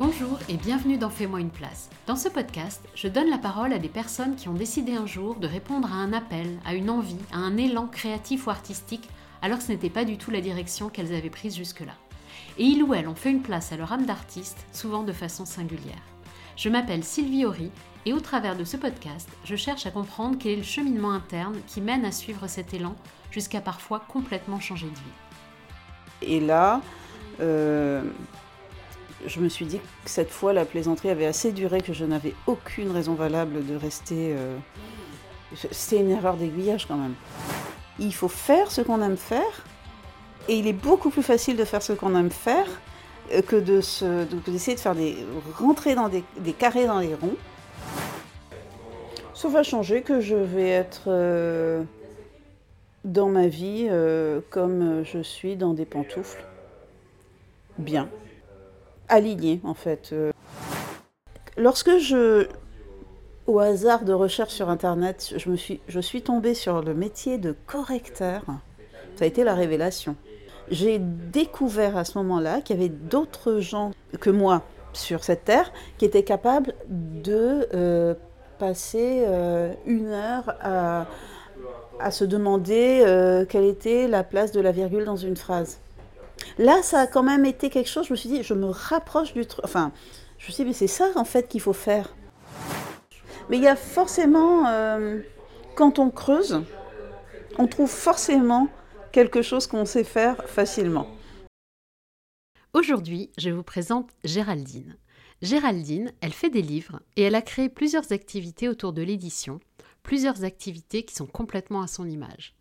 Bonjour et bienvenue dans Fais-moi une place. Dans ce podcast, je donne la parole à des personnes qui ont décidé un jour de répondre à un appel, à une envie, à un élan créatif ou artistique, alors que ce n'était pas du tout la direction qu'elles avaient prise jusque-là. Et ils ou elles ont fait une place à leur âme d'artiste, souvent de façon singulière. Je m'appelle Sylvie Horry et au travers de ce podcast, je cherche à comprendre quel est le cheminement interne qui mène à suivre cet élan jusqu'à parfois complètement changer de vie. Et là, euh, je me suis dit que cette fois, la plaisanterie avait assez duré que je n'avais aucune raison valable de rester. Euh, C'était une erreur d'aiguillage quand même. Il faut faire ce qu'on aime faire, et il est beaucoup plus facile de faire ce qu'on aime faire euh, que de d'essayer de faire des rentrer dans des, carrés dans les ronds. Ça va changer que je vais être euh, dans ma vie comme je suis dans des pantoufles. Bien aligné en fait. Euh. Lorsque je, au hasard de recherche sur internet, je, me suis, je suis tombée sur le métier de correcteur, ça a été la révélation. J'ai découvert à ce moment-là qu'il y avait d'autres gens que moi sur cette terre qui étaient capables de euh, passer euh, une heure à, se demander quelle était la place de la virgule dans une phrase. Là, ça a quand même été quelque chose, je me suis dit, je me rapproche du truc. Enfin, je me suis dit, mais c'est ça en fait qu'il faut faire. Mais il y a forcément, euh, quand on creuse, on trouve forcément quelque chose qu'on sait faire facilement. Aujourd'hui, je vous présente Géraldine. Géraldine, elle fait des livres et elle a créé plusieurs activités autour de l'édition, plusieurs activités qui sont complètement à son image.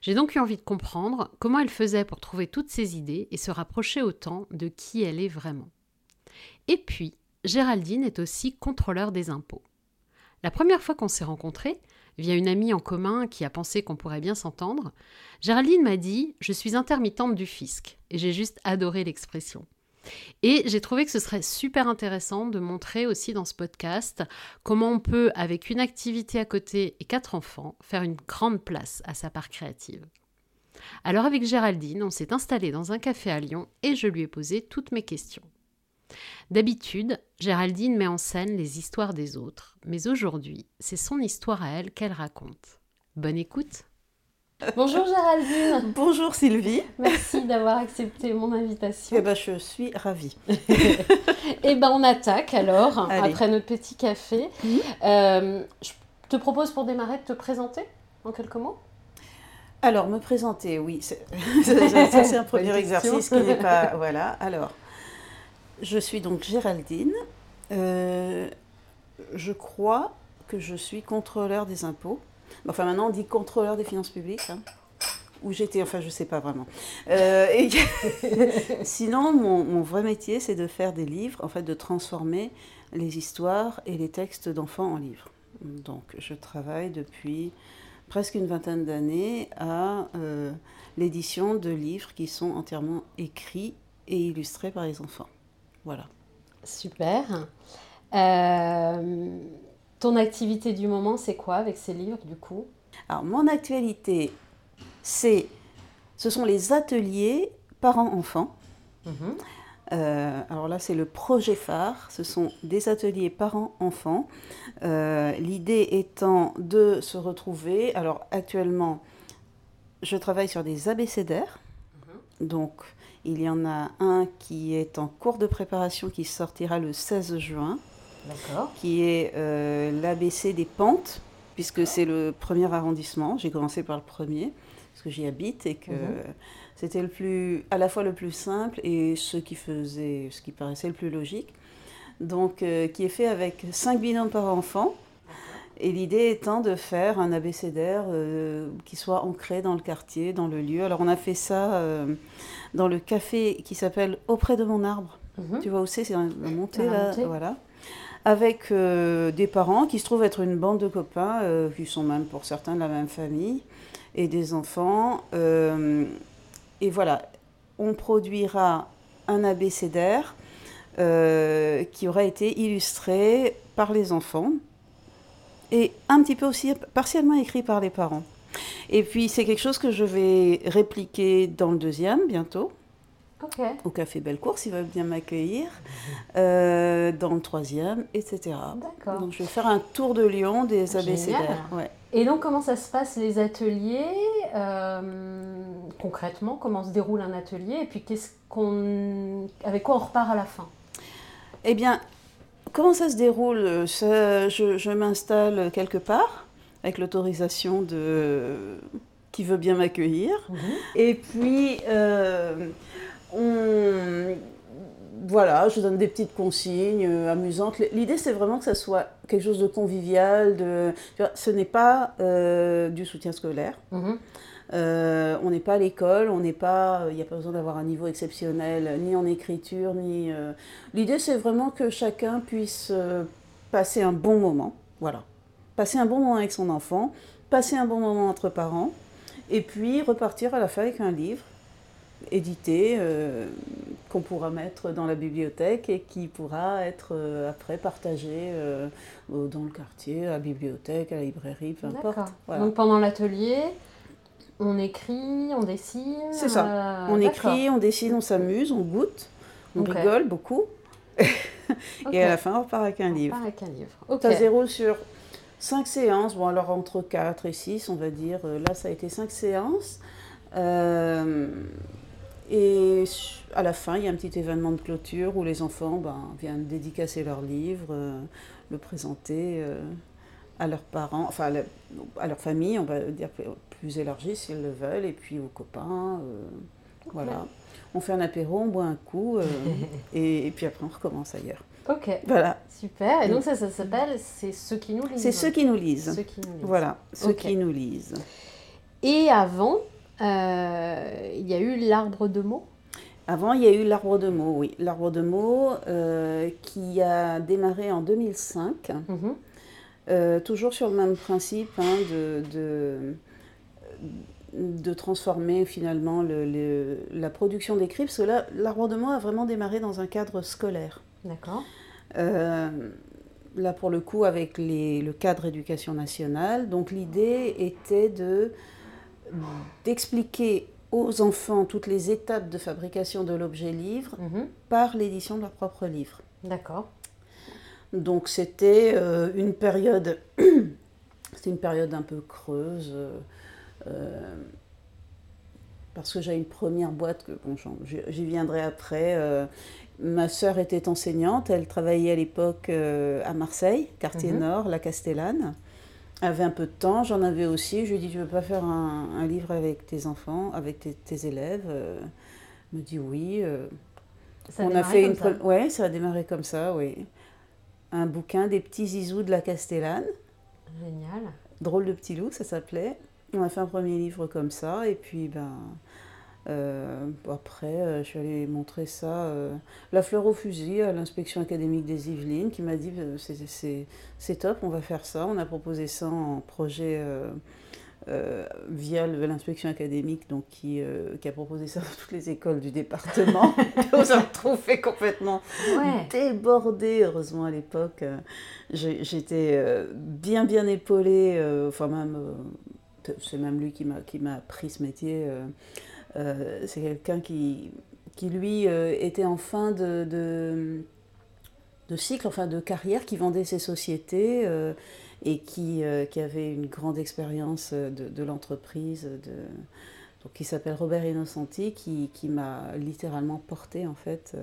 J'ai donc eu envie de comprendre comment elle faisait pour trouver toutes ces idées et se rapprocher autant de qui elle est vraiment. Et puis, Géraldine est aussi contrôleur des impôts. La première fois qu'on s'est rencontrés, via une amie en commun qui a pensé qu'on pourrait bien s'entendre, Géraldine m'a dit Je suis intermittente du fisc, et j'ai juste adoré l'expression. Et j'ai trouvé que ce serait super intéressant de montrer aussi dans ce podcast comment on peut, avec une activité à côté et quatre enfants, faire une grande place à sa part créative. Alors avec Géraldine, on s'est installé dans un café à Lyon et je lui ai posé toutes mes questions. D'habitude, Géraldine met en scène les histoires des autres, mais aujourd'hui, c'est son histoire à elle qu'elle raconte. Bonne écoute Bonjour Géraldine. Bonjour Sylvie. Merci d'avoir accepté mon invitation. Eh ben, je suis ravie. eh ben, on attaque alors, après notre petit café. Euh, je te propose pour démarrer de te présenter en quelques mots. Alors, me présenter, oui. Ça, c'est un premier exercice qui n'est pas... Voilà, alors. Je suis donc Géraldine. Euh, je crois que je suis contrôleur des impôts. Enfin, maintenant, on dit contrôleur des finances publiques. Hein, où j'étais, enfin, je ne sais pas vraiment. Euh, sinon, mon, vrai métier, c'est de faire des livres, en fait, de transformer les histoires et les textes d'enfants en livres. Donc, je travaille depuis presque une vingtaine d'années à euh, l'édition de livres qui sont entièrement écrits et illustrés par les enfants. Voilà. Super. Euh, ton activité du moment, c'est quoi avec ces livres, du coup? Alors, mon actualité, c'est, ce sont les ateliers parents-enfants. Mhm. Euh, alors là, c'est le projet phare. Ce sont des ateliers parents-enfants. Euh, l'idée étant de se retrouver. Alors actuellement, je travaille sur des abécédaires. Mhm. Donc, il y en a un qui est en cours de préparation qui sortira le 16 juin qui est euh, l'ABC des pentes, puisque c'est le premier arrondissement. J'ai commencé par le premier, parce que j'y habite et que mhm. c'était le plus, à la fois le plus simple et ce qui faisait, ce qui paraissait le plus logique. Donc, euh, qui est fait avec 5 binômes par enfant. Et l'idée étant de faire un abécédaire euh, qui soit ancré dans le quartier, dans le lieu. Alors on a fait ça dans le café qui s'appelle Auprès de mon arbre. Mhm. Tu vois où c'est? C'est la montée, là. Voilà avec euh, des parents qui se trouvent être une bande de copains, euh, qui sont même pour certains de la même famille, et des enfants. Euh, et voilà, on produira un abécédaire qui aura été illustré par les enfants et un petit peu aussi partiellement écrit par les parents. Et puis c'est quelque chose que je vais répliquer dans le deuxième bientôt. Au Café Bellecour, s'ils veulent bien m'accueillir, euh, dans le troisième, etc. D'accord. Donc je vais faire un tour de Lyon des abécédaires. Ouais. Et donc comment ça se passe les ateliers euh, Concrètement, comment se déroule un atelier Et puis qu'est-ce qu'on, avec quoi on repart à la fin? Eh bien, comment ça se déroule? Je, je m'installe quelque part avec l'autorisation de qui veut bien m'accueillir. Mhm. Et puis, euh, on, voilà, je donne des petites consignes euh, amusantes. L'idée, c'est vraiment que ça soit quelque chose de convivial. De, ce n'est pas euh, du soutien scolaire. Mhm. on n'est pas à l'école, on n'est pas, il n'y a pas besoin d'avoir un niveau exceptionnel, ni en écriture, ni. L'idée, c'est vraiment que chacun puisse passer un bon moment. Voilà passer un bon moment avec son enfant, passer un bon moment entre parents, et puis repartir à la fin avec un livre édité euh, qu'on pourra mettre dans la bibliothèque et qui pourra être euh, après partagé euh, dans le quartier, à la bibliothèque, à la librairie, peu importe. Donc pendant l'atelier, on écrit, on dessine C'est ça. on écrit, on dessine, on s'amuse, on goûte, on rigole beaucoup. et à la fin, on repart avec un livre. On repart avec un livre. Ça zéro sur Cinq séances, bon alors entre 4 et 6 on va dire, là ça a été cinq séances. Euh, et à la fin, il y a un petit événement de clôture où les enfants ben, viennent dédicacer leur livre, euh, le présenter à leurs parents, enfin à, leur famille, on va dire plus élargie s'ils le veulent, et puis aux copains. Voilà. On fait un apéro, on boit un coup, et, puis après on recommence ailleurs. Ok. Voilà. Super. Et donc ça, ça s'appelle C'est ceux qui nous lisent. C'est ceux qui nous lisent. Ceux qui nous lisent. Voilà, ceux qui nous lisent. Et avant, euh, il y a eu l'arbre de mots. Avant, il y a eu l'arbre de mots, oui. L'arbre de mots euh, qui a démarré en 2005. Mhm. Euh, toujours sur le même principe hein, de, de, de, transformer finalement le, la production d'écrits, parce que là, l'arbre de mots a vraiment démarré dans un cadre scolaire. D'accord. Là, pour le coup, avec le cadre éducation nationale. Donc, l'idée était de, d'expliquer aux enfants toutes les étapes de fabrication de l'objet livre mhm. par l'édition de leur propre livre. D'accord. Donc, c'était euh, une période. c'était une période un peu creuse. Euh, parce que j'ai une première boîte, que bon, j'y viendrai après, Ma sœur était enseignante, elle travaillait à l'époque euh, à Marseille, quartier mhm. nord, la Castellane. Avait un peu de temps, j'en avais aussi. Je lui ai dit, tu veux pas faire un, livre avec tes enfants, avec tes, élèves? Elle me dit oui. Euh. Ça a On a fait une ça. Ouais, ça a démarré comme ça, oui. Un bouquin des petits zizous de la Castellane. Génial. Drôle de petit loup, ça s'appelait. On a fait un premier livre comme ça, et puis ben après, euh, je suis allée montrer ça, euh, la fleur au fusil, à l'inspection académique des Yvelines, qui m'a dit c'est top, on va faire ça. On a proposé ça en projet via l'inspection académique, donc qui, qui, a proposé ça dans toutes les écoles du département. on s'est retrouvés complètement débordés, heureusement à l'époque. J'étais bien bien épaulée, enfin même, c'est même lui qui m'a appris ce métier. Euh, c'est quelqu'un qui, qui, lui, euh, était en fin de, de, cycle, enfin de carrière, qui vendait ses sociétés euh, et qui, qui, avait une grande expérience de, de l'entreprise. Donc, qui s'appelle Robert Innocenti, qui, qui m'a littéralement porté en fait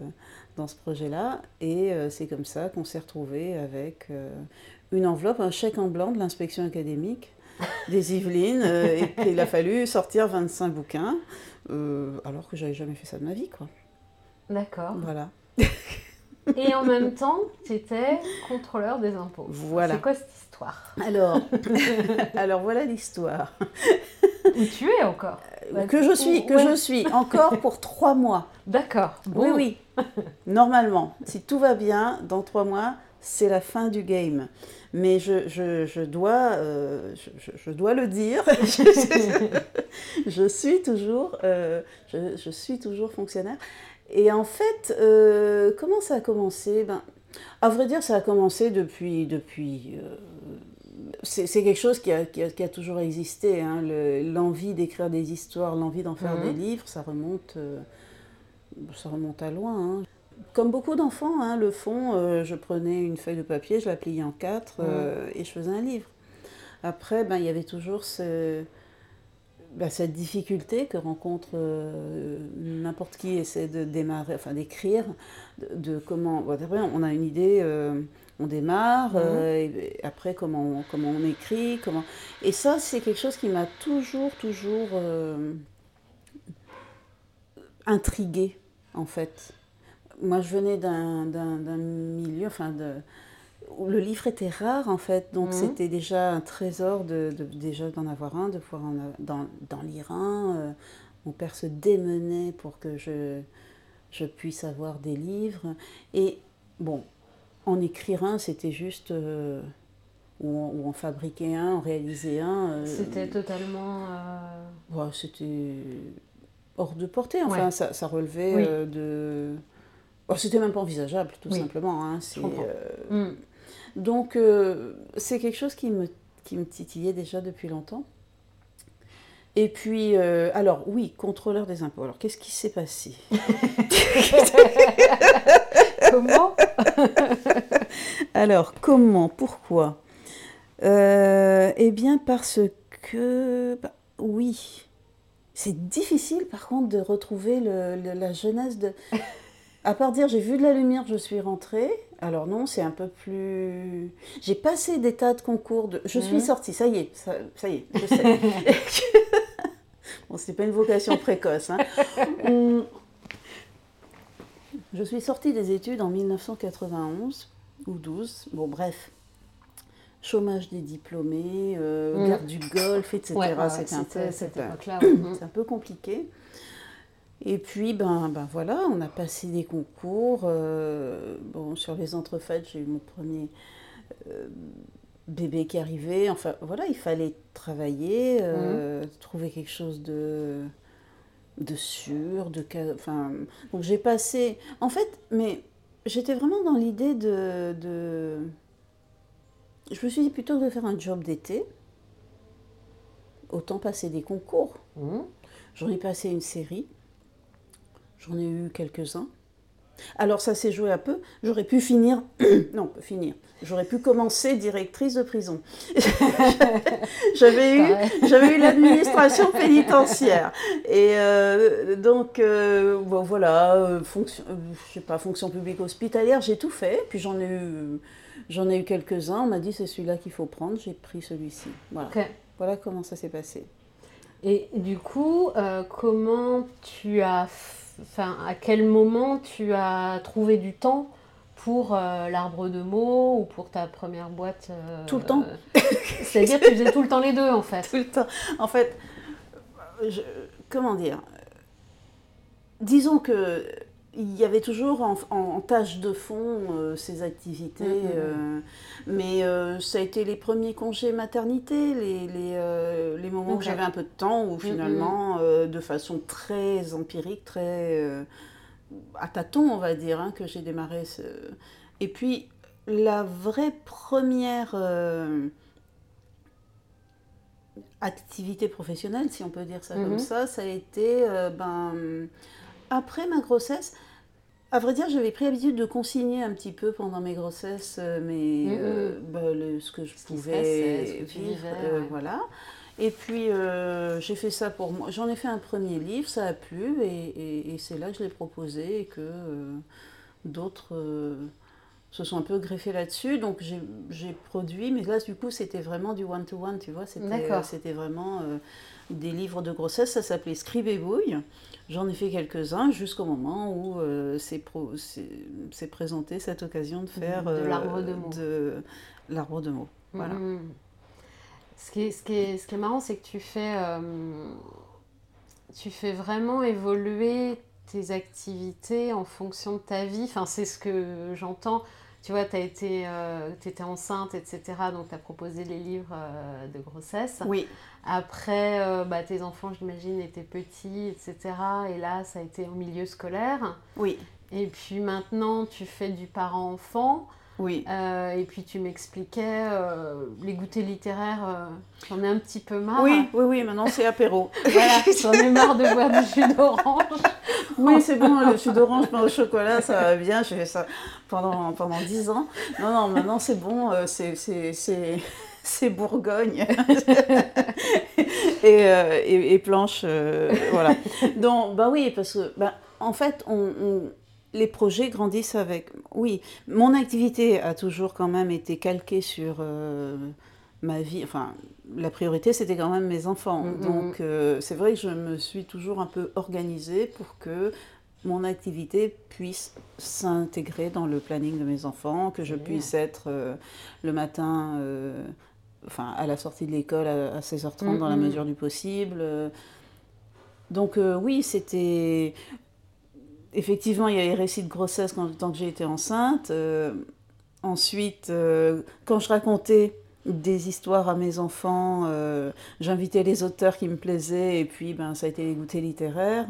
dans ce projet-là. Et c'est comme ça qu'on s'est retrouvé avec une enveloppe, un chèque en blanc de l'inspection académique des Yvelines, et qu'il a fallu sortir 25 bouquins. Euh, alors que j'avais jamais fait ça de ma vie, quoi. D'accord. Voilà. Et en même temps, tu étais contrôleur des impôts. Voilà. C'est quoi cette histoire? Alors, alors voilà l'histoire. Où tu es encore? Euh, Que je suis, que je suis encore pour trois mois. D'accord. Oui, oui. Normalement, si tout va bien, dans trois mois, c'est la fin du game. Mais je, je, je dois, euh, je, je, dois le dire, je, suis toujours, euh, je, suis toujours fonctionnaire. Et en fait, euh, comment ça a commencé? Ben, À vrai dire, ça a commencé depuis... depuis c'est quelque chose qui a, qui a, qui a toujours existé. Hein, l'envie d'écrire des histoires, l'envie d'en faire des mhm. livres, ça remonte ça remonte à loin. Hein. Comme beaucoup d'enfants hein, le font, euh, je prenais une feuille de papier, je la pliais en quatre euh, et je faisais un livre. Après, ben, il y avait toujours ben, cette difficulté que rencontre euh, n'importe qui essaie de démarrer, enfin d'écrire, de, comment. on a une idée, on démarre, mhm. et après comment on, comment on écrit, comment. Et ça, c'est quelque chose qui m'a toujours, toujours intriguée, en fait moi, je venais d'un milieu, enfin, de, où le livre était rare, en fait. Donc, mhm. c'était déjà un trésor de, déjà d'en avoir un, de pouvoir d'en lire un. Euh, mon père se démenait pour que je, je puisse avoir des livres. Et, bon, en écrire un, c'était juste... Euh, ou, en fabriquer un, en réaliser un. Euh, c'était totalement... Ouais, c'était hors de portée. Enfin, ça, ça, relevait de Oh, c'était même pas envisageable, tout simplement. Hein, euh, mm. Donc, euh, c'est quelque chose qui me, qui me titillait déjà depuis longtemps. Et puis, euh, alors oui, contrôleur des impôts. Alors, qu'est-ce qui s'est passé? Comment? Alors, comment? Pourquoi? Eh bien, parce que, bah, oui, c'est difficile par contre de retrouver la jeunesse de à part dire j'ai vu de la lumière, je suis rentrée. Alors non, c'est un peu plus. J'ai passé des tas de concours. De... Je suis sortie, ça y est, ça, y est, je sais. bon, c'est pas une vocation précoce. Hein. Je suis sortie des études en 1991 ou 12. Bon, bref. Chômage des diplômés, euh, mhm. guerre du Golfe, etc. c'était un, un peu compliqué. Et puis, ben, ben voilà, on a passé des concours. Euh, bon, sur les entrefaites, j'ai eu mon premier euh, bébé qui arrivait. Enfin, voilà, il fallait travailler, euh, mmh. trouver quelque chose de, de sûr, de... Enfin, donc j'ai passé... En fait, mais j'étais vraiment dans l'idée de, de... Je me suis dit, plutôt que de faire un job d'été, autant passer des concours. Mmh. J'en ai passé une série. J'en ai eu quelques-uns. Alors ça s'est joué un peu. J'aurais pu finir, non, finir. J'aurais pu commencer directrice de prison. j'avais eu, j'avais eu l'administration pénitentiaire. Et euh, donc euh, bon, voilà, euh, fonction, je sais pas, fonction publique hospitalière, j'ai tout fait. Puis j'en ai eu, j'en ai eu quelques-uns. On m'a dit c'est celui-là qu'il faut prendre. J'ai pris celui-ci. Voilà. Voilà comment ça s'est passé. Et du coup, comment tu as enfin, à quel moment tu as trouvé du temps pour euh, l'arbre de mots ou pour ta première boîte euh, Tout le temps. C'est-à-dire que tu faisais tout le temps les deux en fait. Tout le temps. En fait, comment dire? Disons que il y avait toujours en, tâche de fond euh, ces activités, mm, mm, mm. Euh, mais euh, ça a été les premiers congés maternité, les, les, les moments où j'avais un peu de temps, où finalement, de façon très empirique, très à tâtons, on va dire, hein, que j'ai démarré. Ce... Et puis, la vraie première activité professionnelle, si on peut dire ça comme ça, ça a été ben, après ma grossesse. À vrai dire, j'avais pris l'habitude de consigner un petit peu pendant mes grossesses euh, mais. Euh, bah, ce que je pouvais vivre. Euh, voilà. Et puis, j'ai fait ça pour moi. J'en ai fait un premier livre, ça a plu, et, et, c'est là que je l'ai proposé et que d'autres se sont un peu greffés là-dessus. Donc, j'ai produit, mais là, du coup, c'était vraiment du one-to-one, tu vois. C'était vraiment des livres de grossesse, ça s'appelait Scribe et Bouille. J'en ai fait quelques-uns jusqu'au moment où euh, s'est présenté cette occasion de faire de euh, l'arbre de mots. De l'arbre de mots. Voilà. Mm-hmm. Ce, qui est, ce, qui est, ce qui est marrant, c'est que tu fais, euh, tu fais vraiment évoluer tes activités en fonction de ta vie. Enfin, c'est ce que j'entends tu vois, tu été, euh, étais enceinte, etc. Donc, tu as proposé les livres euh, de grossesse. Oui. Après, euh, bah, tes enfants, j'imagine, étaient petits, etc. Et là, ça a été au milieu scolaire. Oui. Et puis maintenant, tu fais du parent-enfant. Oui. Euh, et puis tu m'expliquais euh, les goûters littéraires, j'en ai un petit peu marre. Oui, oui, oui, maintenant c'est apéro. voilà, j'en ai marre de boire du jus d'orange. oui, c'est bon, le jus d'orange pain au chocolat, ça va bien. J'ai fait ça pendant, pendant 10 ans. Non, non, maintenant c'est bon, c'est c'est Bourgogne et, et, et, planche, voilà. Donc, bah oui, parce que, bah, en fait, on, les projets grandissent avec. Oui, mon activité a toujours quand même été calquée sur euh, ma vie. Enfin, la priorité, c'était quand même mes enfants. Mm, mm, Donc, mm. Euh, c'est vrai que je me suis toujours un peu organisée pour que mon activité puisse s'intégrer dans le planning de mes enfants, que je puisse être euh, le matin, enfin, à la sortie de l'école à, 16h30 dans la mesure du possible. Donc oui, c'était effectivement, il y a les récits de grossesse quand, tant que j'ai été enceinte. Euh, ensuite, euh, quand je racontais des histoires à mes enfants, euh, j'invitais les auteurs qui me plaisaient, et puis ben, ça a été les goûters littéraires.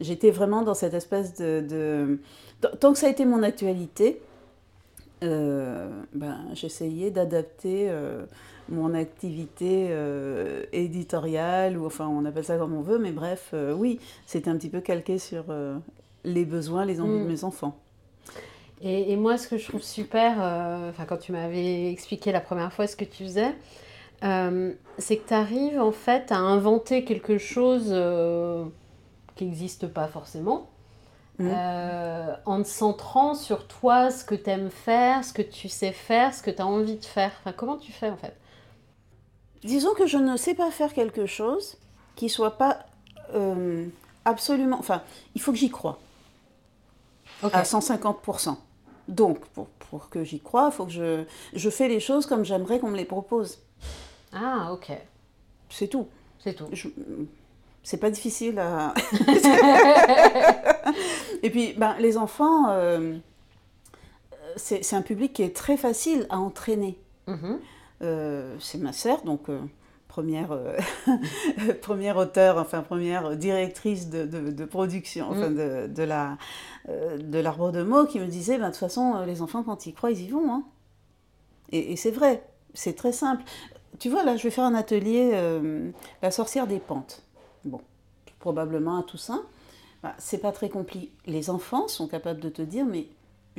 J'étais vraiment dans cette espèce de, Tant que ça a été mon actualité, ben, j'essayais d'adapter mon activité éditoriale, ou enfin on appelle ça comme on veut, mais bref, oui, c'était un petit peu calqué sur les besoins, les envies de mm. mes enfants. Et, moi, ce que je trouve super, euh, quand tu m'avais expliqué la première fois ce que tu faisais, euh, c'est que tu arrives en fait à inventer quelque chose euh, qui n'existe pas forcément, mm. en te centrant sur toi, ce que tu aimes faire, ce que tu sais faire, ce que tu as envie de faire. Enfin, comment tu fais en fait? Disons que je ne sais pas faire quelque chose qui soit pas absolument... Enfin, il faut que j'y croie à 150%. Donc, pour, pour que j'y croie, il faut que je, je fais les choses comme j'aimerais qu'on me les propose. Ah, ok. C'est tout. C'est tout. C'est pas difficile à... Et puis, ben, les enfants, euh, c'est un public qui est très facile à entraîner. Mhm. Euh, c'est ma sœur, donc euh, première, euh, première auteure, enfin première directrice de, de, production, enfin mm. de, de la euh, de l'arbre de mots, qui me disait, ben, de toute façon, euh, les enfants, quand ils croient, ils y vont. Hein. Et, c'est vrai, c'est très simple. Tu vois, là, je vais faire un atelier, La sorcière des pentes. Bon, probablement à Toussaint. Bah, c'est pas très compliqué. Les enfants sont capables de te dire, mais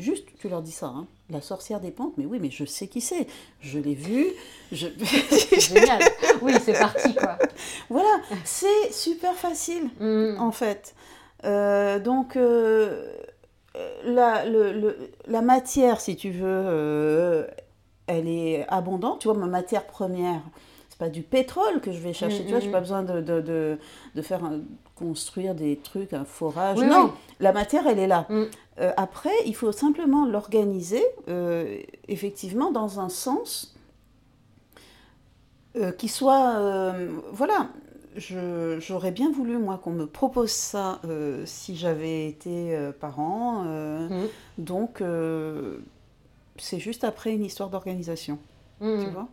juste, tu leur dis ça, hein, la sorcière des pentes, mais oui, mais je sais qui c'est. Je l'ai vue. Je... Génial. Oui, c'est parti, quoi. Voilà, c'est super facile, mm. en fait. Euh, donc, euh, la, le, la, matière, si tu veux, euh, elle est abondante. Tu vois, ma matière première, c'est pas du pétrole que je vais chercher. Tu vois, j'ai pas besoin de, de, de, faire construire des trucs, un forage. non, la matière, elle est là. Mm. après, il faut simplement l'organiser, effectivement, dans un sens qui soit, voilà, j'aurais bien voulu, moi, qu'on me propose ça euh, si j'avais été euh, parent. Euh, mmh. Donc, c'est juste après une histoire d'organisation. Mmh. Tu vois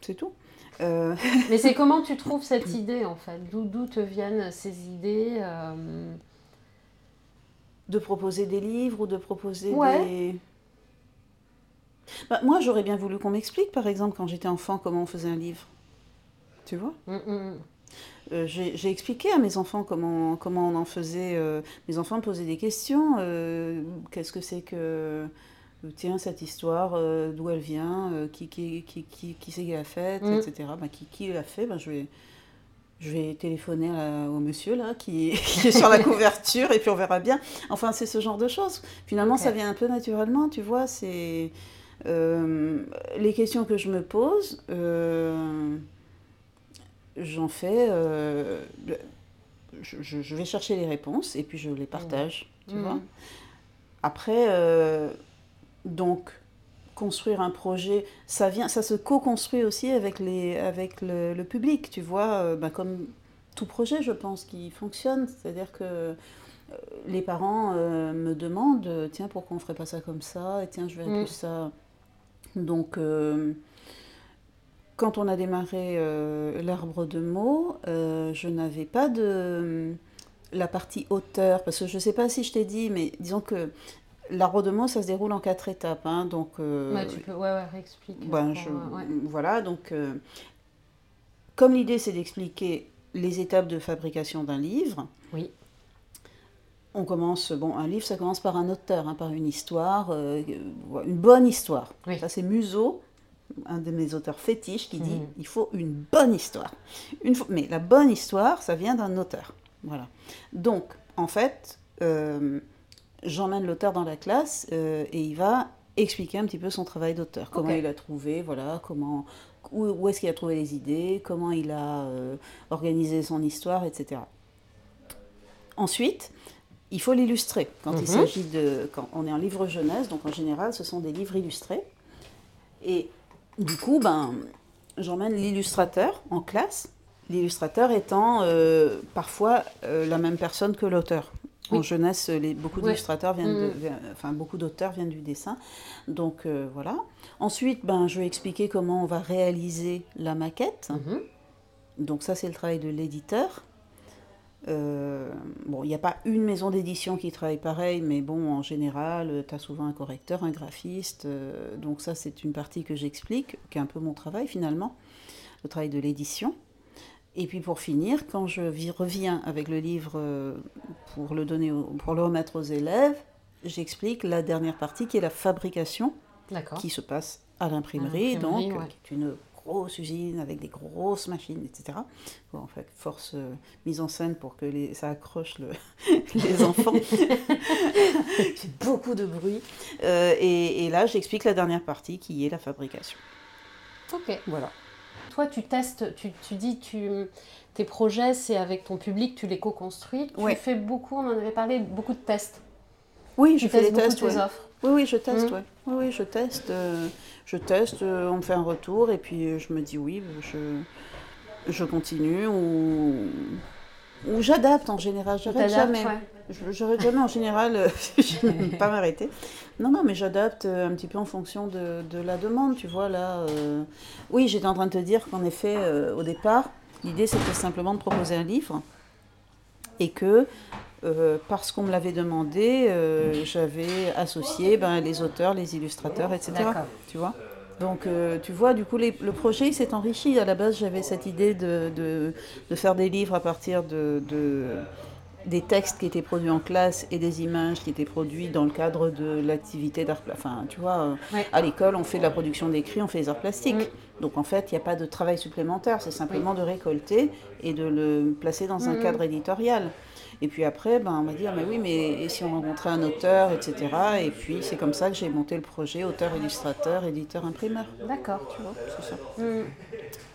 C'est tout. Mais c'est comment tu trouves cette idée, en fait? D'où te viennent ces idées De proposer des livres ou de proposer des... Bah, moi, j'aurais bien voulu qu'on m'explique, par exemple, quand j'étais enfant, comment on faisait un livre tu vois? Mm, mm, mm. Euh, j'ai expliqué à mes enfants comment, comment on en faisait. Euh, mes enfants me posaient des questions. Euh, qu'est-ce que c'est que. Tiens, cette histoire, d'où elle vient, qui, qui, qui, qui, qui c'est qui l'a faite, etc. Ben, qui, qui l'a fait? Ben, je, vais, je vais téléphoner au monsieur là, qui, est sur la couverture, et puis on verra bien. Enfin, c'est ce genre de choses. Finalement, ça vient un peu naturellement, tu vois. C'est. les questions que je me pose j'en fais. Euh, je, vais chercher les réponses et puis je les partage, tu vois. Mmh. Après, euh, donc, construire un projet, ça, vient, ça se co-construit aussi avec, les, avec le, public, tu vois, euh, bah, comme tout projet, je pense, qui fonctionne. C'est-à-dire que les parents me demandent, tiens, pourquoi on ne ferait pas ça comme ça Et tiens, je vais mmh. plus ça. Donc, quand on a démarré euh, l'arbre de mots, euh, je n'avais pas de la partie auteur, parce que je ne sais pas si je t'ai dit, mais disons que Mots, ça se déroule en quatre étapes. Hein, donc, ouais, tu peux, ouais, ouais, réexplique. Ben, je, voilà, donc, comme l'idée, c'est d'expliquer les étapes de fabrication d'un livre. Oui. On commence, bon, un livre, ça commence par un auteur, hein, par une histoire, une bonne histoire. Ça, c'est Museau, un de mes auteurs fétiches, qui dit mhm. il faut une bonne histoire. Une Mais la bonne histoire, ça vient d'un auteur. Voilà. Donc, en fait, euh, j'emmène l'auteur dans la classe euh, et il va expliquer un petit peu son travail d'auteur, comment il a trouvé, voilà, comment, où, est-ce qu'il a trouvé les idées, comment il a euh, organisé son histoire, etc. Ensuite, il faut l'illustrer. Quand il mhm. s'agit de, quand on est en livre jeunesse, donc en général, ce sont des livres illustrés. Et du coup, ben, j'emmène l'illustrateur en classe, l'illustrateur étant euh, parfois euh, la même personne que l'auteur. En jeunesse, les, beaucoup d'illustrateurs viennent, de, mm. enfin beaucoup d'auteurs viennent du dessin. Donc euh, voilà. Ensuite, ben, je vais expliquer comment on va réaliser la maquette. Mm-hmm. Donc ça, c'est le travail de l'éditeur. Euh, bon, il n'y a pas une maison d'édition qui travaille pareil, mais bon, en général, tu as souvent un correcteur, un graphiste. Euh, donc ça, c'est une partie que j'explique, qui est un peu mon travail finalement, le travail de l'édition. Et puis pour finir, quand je reviens avec le livre euh, pour le, donner pour le remettre aux élèves, j'explique la dernière partie qui est la fabrication, qui se passe à l'imprimerie, donc qui est une grosse usine avec des grosses machines, etc. Bon, en fait, force euh, mise en scène pour que les, ça accroche le, les enfants. C'est beaucoup de bruit. Euh, et, et, là, j'explique la dernière partie qui est la fabrication. Ok. Voilà. Toi, tu testes, tu, tu dis, tu, tes projets, c'est avec ton public, tu les co-construis. Tu fais beaucoup, on en avait parlé, beaucoup de tests. Oui, je fais des tests. Oui, oui, je teste, mmh. oui, oui, je teste. Euh, je teste, euh, on me fait un retour et puis euh, je me dis oui, je, je continue ou, ou j'adapte en général. J'arrête jamais. Je J'arrête jamais en général, je ne vais pas m'arrêter. Non, non, mais j'adapte un petit peu en fonction de, de la demande, tu vois. Là, Oui, j'étais en train de te dire qu'en effet, au départ, l'idée c'était simplement de proposer un livre et que euh, parce qu'on me l'avait demandé, euh, j'avais associé ben, les auteurs, les illustrateurs, etc. Tu vois donc, euh, tu vois, du coup, le projet s'est enrichi. À la base, j'avais cette idée de, de, faire des livres à partir de, des textes qui étaient produits en classe et des images qui étaient produites dans le cadre de l'activité d'art Enfin, tu vois, à l'école, on fait de la production d'écrit, on fait des arts plastiques. Donc, en fait, il n'y a pas de travail supplémentaire. C'est simplement de récolter et de le placer dans un mm. cadre éditorial. Et puis après, ben, on m'a dit, ah, mais oui, mais si on rencontrait un auteur, etc. Et puis c'est comme ça que j'ai monté le projet, auteur, illustrateur, éditeur, imprimeur. D'accord. Tu vois, c'est ça. Hmm.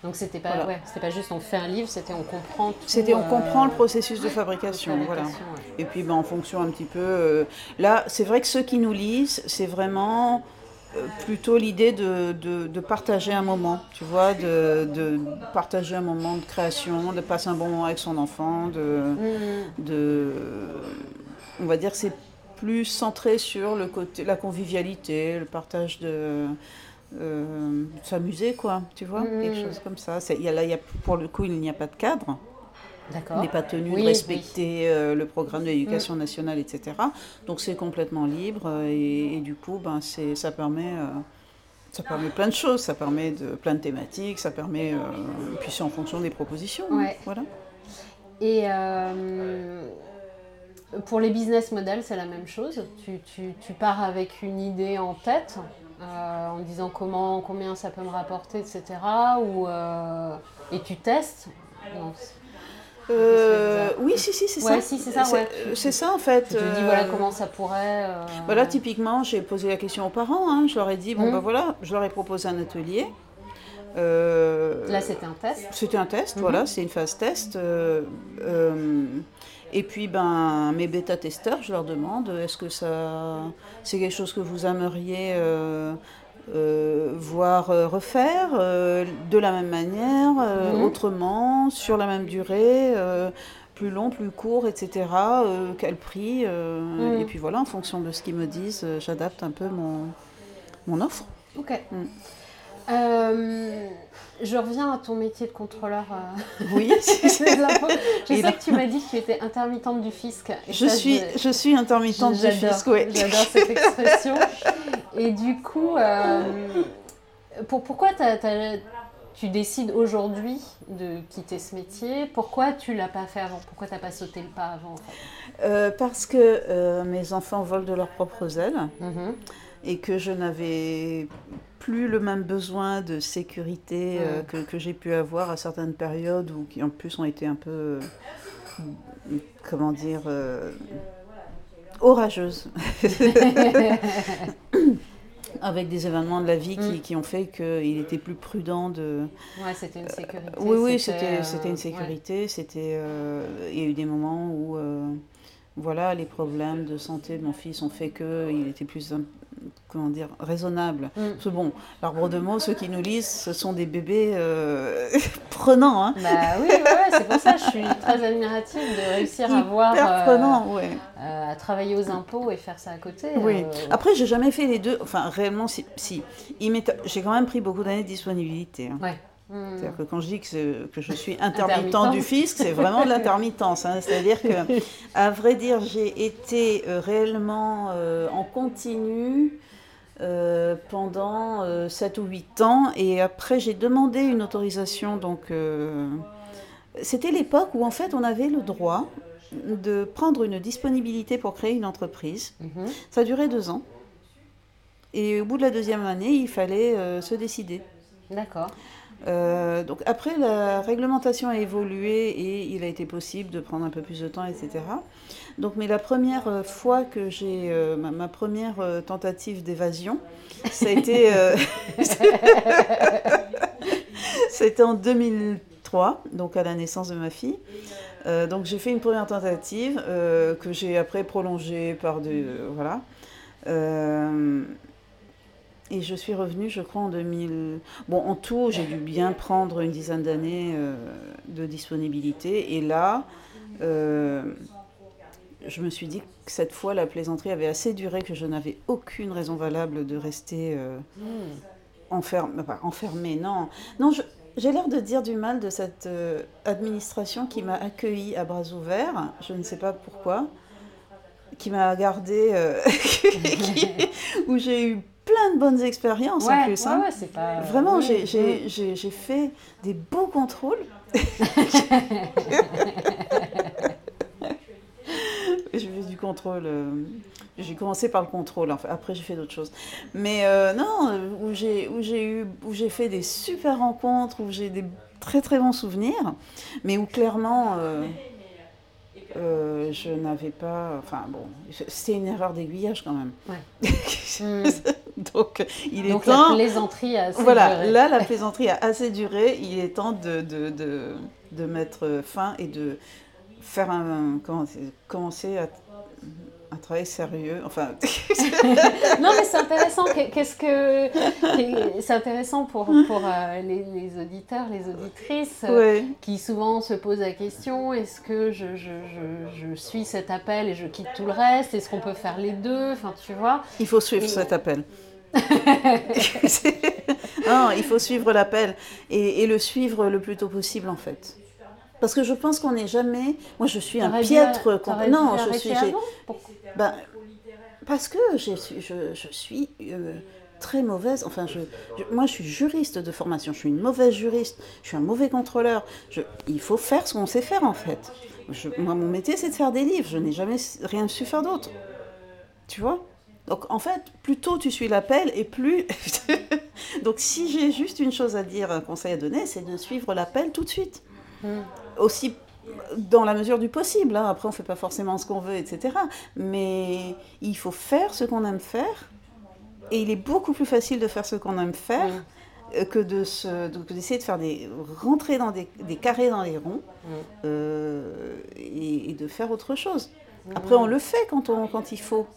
Donc c'était pas, ouais, pas juste on fait un livre, c'était on comprend tout. C'était on comprend le euh, processus de fabrication, voilà. Et puis ben, en fonction un petit peu. Euh, là, c'est vrai que ceux qui nous lisent, c'est vraiment euh, plutôt l'idée de, de, partager un moment, tu vois, de, de, partager un moment de création, de passer un bon moment avec son enfant, de, mm. de on va dire que c'est plus centré sur le côté, la convivialité, le partage de euh, s'amuser, quoi, tu vois, mm. quelque chose comme ça. Il y a, là, il y a, pour le coup, il n'y a pas de cadre n'est pas tenu de respecter euh, le programme de l'éducation mm. nationale, etc. Donc c'est complètement libre euh, et, du coup, ben, ça permet... Euh, ça permet plein de choses, ça permet de plein de thématiques, ça permet, puis c'est en fonction des propositions, voilà. Et pour les business models, c'est la même chose. Tu, tu, tu, pars avec une idée en tête, en disant comment, combien ça peut me rapporter, etc. Ou, et tu testes. Euh, oui, si, si, c'est ça. Si, c'est ça, ouais. C'est ça, en fait. Tu te dis, voilà, euh, comment ça pourrait... Euh, voilà, typiquement, j'ai posé la question aux parents. Hein. Je leur ai dit, bon, mmh. ben voilà, je leur ai proposé un atelier. Là, c'était un test C'était un test, mmh. voilà, c'est une phase test. et puis, ben, mes bêta-testeurs, je leur demande, est-ce que ça... C'est quelque chose que vous aimeriez euh, voir euh, refaire euh, de la même manière, mhm. autrement, sur la même durée, plus long, plus court, etc. quel prix mhm. Et puis voilà, en fonction de ce qu'ils me disent, j'adapte un peu mon, mon offre. Ok. Mm. Je reviens à ton métier de contrôleur. Oui. je sais que tu m'as dit que tu étais intermittente du fisc. je, suis, je... suis intermittente du fisc, oui. J'adore cette expression. Et du coup, euh, pour, pourquoi tu décides aujourd'hui de quitter ce métier? Pourquoi tu l'as pas fait avant? Pourquoi tu n'as pas sauté le pas avant Parce que mes enfants volent de leurs propres ailes. Mm-hmm. Et que je n'avais plus le même besoin de sécurité euh, que, que j'ai pu avoir à certaines périodes ou qui en plus ont été un peu, euh, comment dire, euh, orageuses. Avec des événements de la vie qui, mm. qui ont fait qu'il était plus prudent de. Ouais, c'était une sécurité. oui, oui, c'était une sécurité. C'était. il y a eu des moments où voilà, les problèmes de santé de mon fils ont fait qu'il était plus comment dire, raisonnable. Mm. bon, l'arbre de mots, ceux qui nous lisent, ce sont des bébés euh, prenants. Hein. Bah oui, c'est pour ça que je suis très admirative de réussir à voir. Euh, prenant, ouais. Euh, à travailler aux impôts et faire ça à côté. Oui. Après, j'ai jamais fait les deux. Enfin, réellement, si. si. J'ai quand même pris beaucoup d'années de disponibilité. Hein. Ouais. C'est-à-dire que quand je dis que, que je suis intermittent du fisc, c'est vraiment de l'intermittence. Hein. C'est-à-dire que, à vrai dire, j'ai été réellement en continu euh, pendant 7 euh, ou 8 ans. Et après, j'ai demandé une autorisation. Donc, euh, c'était l'époque où, en fait, on avait le droit de prendre une disponibilité pour créer une entreprise. Mhm. Ça duré deux ans. Et au bout de la deuxième année, il fallait se décider. D'accord. Euh, donc après, la réglementation a évolué et il a été possible de prendre un peu plus de temps, etc. Donc, mais la première euh, fois que j'ai euh, ma, première tentative d'évasion, ça a été, c'était en 2003, donc à la naissance de ma fille. donc j'ai fait une première tentative que j'ai après prolongée par des voilà. Et je suis revenue, je crois, en 2000. Bon, en tout, j'ai dû bien prendre une dizaine d'années euh, de disponibilité. Et là, euh, je me suis dit que cette fois, la plaisanterie avait assez duré que je n'avais aucune raison valable de rester euh, enfermée. enfermée, non. Non, j'ai l'air de dire du mal de cette administration qui m'a accueillie à bras ouverts. Je ne sais pas pourquoi. Qui m'a gardée. où j'ai eu plein de bonnes expériences en plus. Hein. Vraiment, j'ai fait des beaux contrôles. j'ai fait du contrôle. Euh, j'ai commencé par le contrôle, enfin, après j'ai fait d'autres choses. Mais euh, non, où j'ai eu, où j'ai fait des super rencontres, où j'ai des très très bons souvenirs, mais où clairement. Euh, euh, je n'avais pas. Enfin bon, c'était une erreur d'aiguillage quand même. Donc il est temps. La plaisanterie a assez voilà, duré. là la plaisanterie a assez duré. Il est temps de, de, de, de mettre fin et de faire un. Comment, commencer à un travail sérieux. Enfin. non, mais c'est intéressant. Qu'est-ce que c'est intéressant pour, pour euh, les, auditeurs, les auditrices, euh, qui souvent se posent la question est-ce que je, je, je, je, suis cet appel et je quitte tout le reste? Est-ce qu'on peut faire les deux? Enfin, tu vois. Il faut suivre cet appel. non, il faut suivre l'appel et, et le suivre le plus tôt possible en fait. Parce que je pense qu'on n'est jamais. Moi, je suis un piètre. Non, je suis. Ben, parce que je, je, je suis euh, très mauvaise. Enfin, je, moi, je suis juriste de formation. Je suis une mauvaise juriste. Je suis un mauvais contrôleur. il faut faire ce qu'on sait faire, en fait. moi, mon métier, c'est de faire des livres. Je n'ai jamais rien su faire d'autre. Tu vois? Donc en fait, plus tôt tu suis l'appel et plus... Donc si j'ai juste une chose à dire, un conseil à donner, c'est de suivre l'appel tout de suite. Hmm. Aussi dans la mesure du possible. Hein. Après, on ne fait pas forcément ce qu'on veut, etc. Mais il faut faire ce qu'on aime faire. Et il est beaucoup plus facile de faire ce qu'on aime faire euh, que de se, d'essayer de faire des rentrer dans des, des carrés dans les ronds euh, et, de faire autre chose. Après, on le fait quand, on, quand il faut.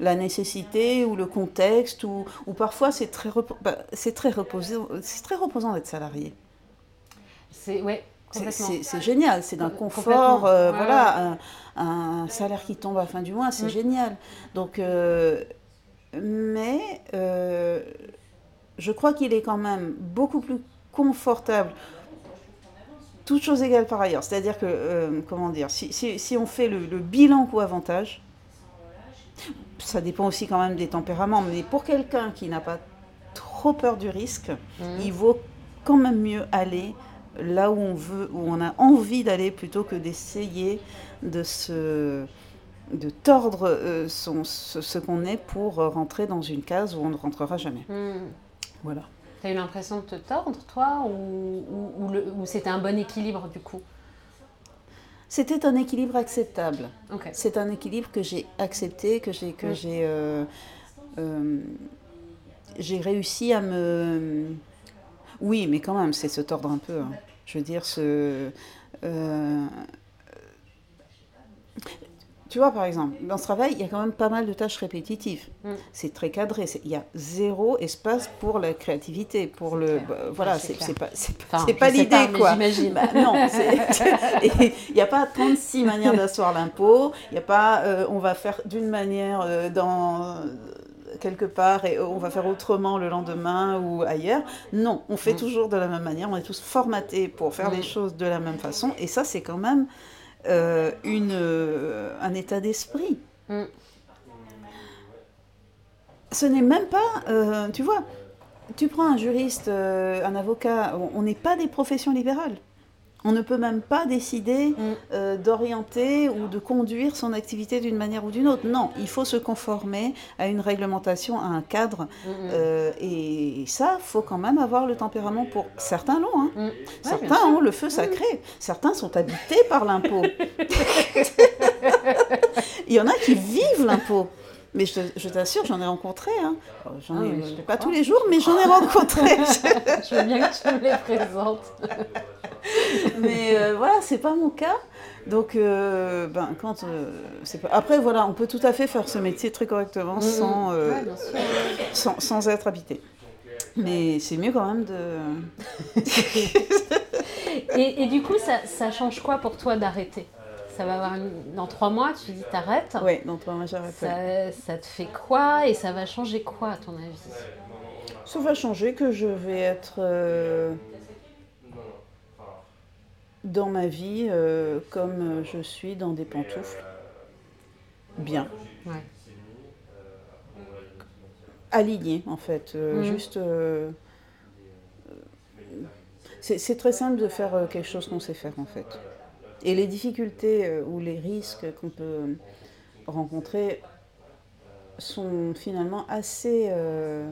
La nécessité ou le contexte, ou, ou parfois c'est très, bah, c'est très, reposant, c'est très reposant d'être salarié. C'est, ouais, c'est génial, c'est d'un confort, euh, voilà, un, salaire qui tombe à la fin du mois, c'est mm. génial. Donc, euh, mais euh, je crois qu'il est quand même beaucoup plus confortable, toutes choses égales par ailleurs. C'est-à-dire que, comment dire, si, si, si on fait le, le bilan coût-avantage, ça dépend aussi quand même des tempéraments, mais pour quelqu'un qui n'a pas trop peur du risque, Mmh. il vaut quand même mieux aller là où on veut, où on a envie d'aller, plutôt que d'essayer de se de tordre euh, son, ce, ce qu'on est pour euh, rentrer dans une case où on ne rentrera jamais. Hmm. Voilà. T'as eu l'impression de te tordre, toi, ou, ou, ou le- ou c'était un bon équilibre du coup? C'était un équilibre acceptable. C'est un équilibre que j'ai accepté, que j'ai que Mm. j'ai euh, euh, j'ai réussi à me oui, mais quand même, c'est se tordre un peu. hein. Je veux dire, ce euh, tu vois, par exemple, dans ce travail, il y a quand même pas mal de tâches répétitives. Mm. C'est très cadré. Il y a zéro espace pour la créativité, pour le. bah, voilà, Ouais, c'est pas, pas, Enfin, l'idée, quoi. J'imagine. Bah, non, il n'y a pas 36 manières d'asseoir l'impôt, il n'y a pas euh, on va faire d'une manière euh, dans quelque part et on va faire autrement le lendemain ou ailleurs. Non, on fait Mm. toujours de la même manière, on est tous formatés pour faire Mm. les choses de la même façon et ça c'est quand même euh, une, euh, un état d'esprit. Mm. Ce n'est même pas, euh, tu vois, tu prends un juriste, euh, un avocat, on n'est pas des professions libérales. On ne peut même pas décider Mm. euh, d'orienter ou de conduire son activité d'une manière ou d'une autre. Non, il faut se conformer à une réglementation, à un cadre. Mm, mm. euh, et ça, faut quand même avoir le tempérament pour. Certains l'ont, hein. Ouais, certains ont le feu sacré. Certains sont habités par l'impôt. il y en a qui vivent l'impôt. Mais je, je t'assure, j'en ai rencontré. Hein. Euh, J'en Ah ai, je pas tous les jours, mais j'en ai rencontré. Je veux bien que tu me les présentes. Mais euh, voilà, c'est pas mon cas. Donc, euh, ben, quand. euh, c'est pas... Après, voilà, on peut tout à fait faire ce métier très correctement sans, Ouais, bien sûr. sans, sans être habité. Mais c'est mieux quand même de. Et, et du coup, ça, ça change quoi pour toi d'arrêter? Ça va avoir une... dans trois mois, tu dis t'arrêtes. Oui, donc moi j'arrête. ouais. Ça, ça te fait quoi et ça va changer quoi à ton avis? Ça va changer que je vais être euh, dans ma vie euh, comme je suis dans des pantoufles. Bien. Ouais. aligné en fait. Euh, Mhm. Juste. c'est très simple de faire quelque chose qu'on sait faire en fait. Et les difficultés euh, ou les risques qu'on peut rencontrer sont finalement assez euh,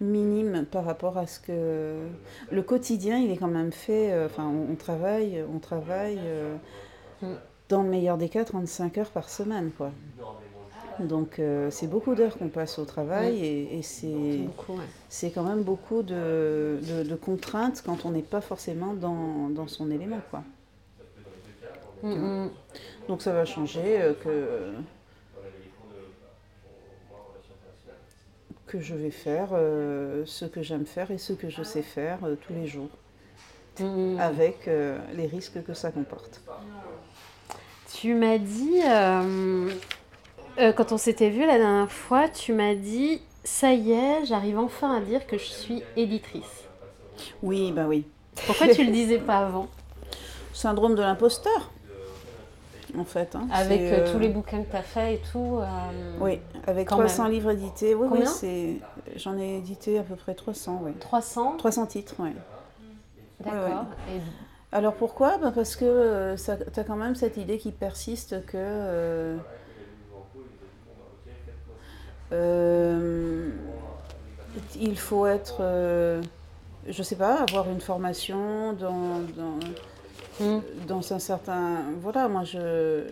minimes par rapport à ce que le quotidien il est quand même fait. euh, Enfin, on, on travaille, on travaille euh, Mm. dans le meilleur des cas 35 heures par semaine quoi. Donc euh, c'est beaucoup d'heures qu'on passe au travail et, et c'est Beaucoup, ouais. c'est quand même beaucoup de, de- de contraintes quand on n'est pas forcément dans, dans son élément. Quoi. Mm. Donc ça va changer euh, que, que je vais faire euh, ce que j'aime faire et ce que je sais faire euh, tous les jours, avec euh, les risques que ça comporte. Tu m'as dit, euh, euh, quand on s'était vu la dernière fois, tu m'as dit, ça y est, j'arrive enfin à dire que je suis éditrice. Oui, bah oui. Pourquoi tu le disais pas avant? Syndrome de l'imposteur, en fait. hein. Avec euh, euh, tous les bouquins que tu as fait et tout euh, Oui, avec Quand 300 même. livres édités. Oui, oui, Combien c'est... J'en ai édité à peu près 300, oui. 300 300 titres, oui. D'accord. Et Alors pourquoi? Ben Parce que tu as quand même cette idée qui persiste que euh, euh, il faut être, euh, je sais pas, avoir une formation dans, dans, Mm. dans un certain... Voilà, moi je...